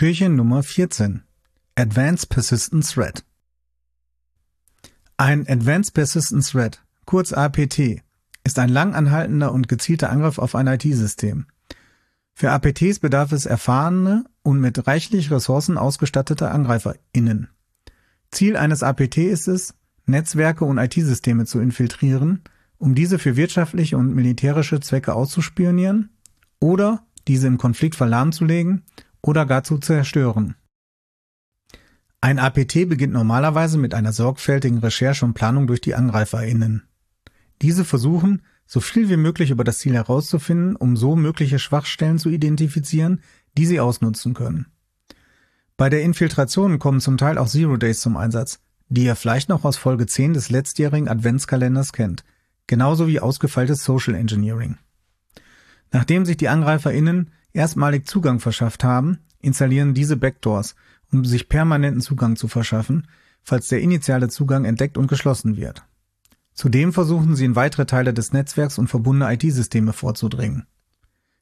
Türchen Nummer 14 Advanced Persistent Thread Ein Advanced Persistent Thread, kurz APT, ist ein lang anhaltender und gezielter Angriff auf ein IT-System. Für APTs bedarf es erfahrene und mit reichlich Ressourcen ausgestattete AngreiferInnen. Ziel eines APT ist es, Netzwerke und IT-Systeme zu infiltrieren, um diese für wirtschaftliche und militärische Zwecke auszuspionieren oder diese im Konflikt verlahmzulegen oder gar zu zerstören. Ein APT beginnt normalerweise mit einer sorgfältigen Recherche und Planung durch die AngreiferInnen. Diese versuchen, so viel wie möglich über das Ziel herauszufinden, um so mögliche Schwachstellen zu identifizieren, die sie ausnutzen können. Bei der Infiltration kommen zum Teil auch Zero Days zum Einsatz, die ihr vielleicht noch aus Folge 10 des letztjährigen Adventskalenders kennt, genauso wie ausgefeiltes Social Engineering. Nachdem sich die AngreiferInnen erstmalig Zugang verschafft haben, installieren diese Backdoors, um sich permanenten Zugang zu verschaffen, falls der initiale Zugang entdeckt und geschlossen wird. Zudem versuchen sie in weitere Teile des Netzwerks und verbundene IT-Systeme vorzudringen.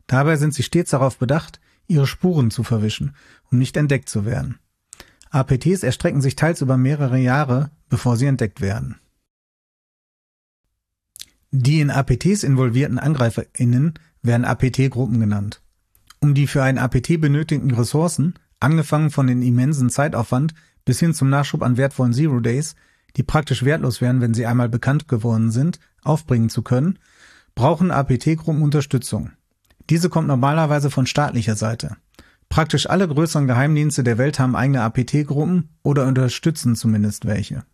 Dabei sind sie stets darauf bedacht, ihre Spuren zu verwischen, um nicht entdeckt zu werden. APTs erstrecken sich teils über mehrere Jahre, bevor sie entdeckt werden. Die in APTs involvierten AngreiferInnen werden APT-Gruppen genannt. Um die für ein APT benötigten Ressourcen, angefangen von den immensen Zeitaufwand bis hin zum Nachschub an wertvollen Zero Days, die praktisch wertlos wären, wenn sie einmal bekannt geworden sind, aufbringen zu können, brauchen APT-Gruppen Unterstützung. Diese kommt normalerweise von staatlicher Seite. Praktisch alle größeren Geheimdienste der Welt haben eigene APT-Gruppen oder unterstützen zumindest welche.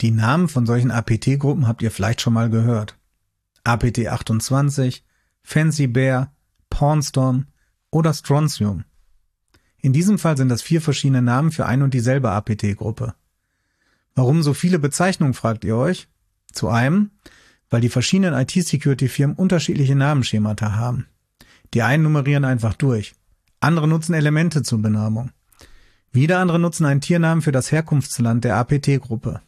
Die Namen von solchen APT-Gruppen habt ihr vielleicht schon mal gehört. APT 28, Fancy Bear, Pornstorm oder Strontium. In diesem Fall sind das vier verschiedene Namen für ein und dieselbe APT-Gruppe. Warum so viele Bezeichnungen, fragt ihr euch? Zu einem, weil die verschiedenen IT-Security-Firmen unterschiedliche Namensschemata haben. Die einen nummerieren einfach durch. Andere nutzen Elemente zur Benamung. Wieder andere nutzen einen Tiernamen für das Herkunftsland der APT-Gruppe.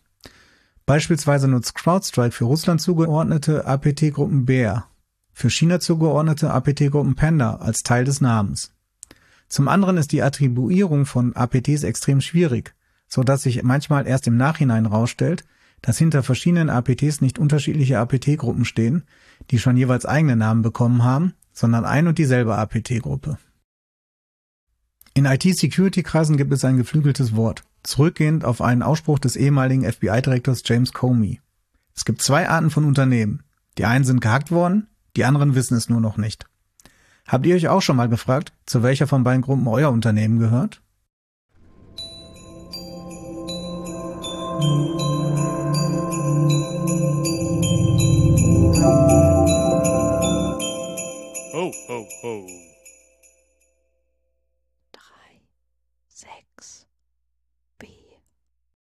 Beispielsweise nutzt CrowdStrike für Russland zugeordnete APT-Gruppen Bär für China zugeordnete APT-Gruppen Panda als Teil des Namens. Zum anderen ist die Attribuierung von APTs extrem schwierig, so dass sich manchmal erst im Nachhinein herausstellt, dass hinter verschiedenen APTs nicht unterschiedliche APT-Gruppen stehen, die schon jeweils eigene Namen bekommen haben, sondern ein und dieselbe APT-Gruppe. In IT-Security-Kreisen gibt es ein geflügeltes Wort, zurückgehend auf einen Ausspruch des ehemaligen FBI-Direktors James Comey. Es gibt zwei Arten von Unternehmen. Die einen sind gehackt worden, die anderen wissen es nur noch nicht. Habt ihr euch auch schon mal gefragt, zu welcher von beiden Gruppen euer Unternehmen gehört? Ho,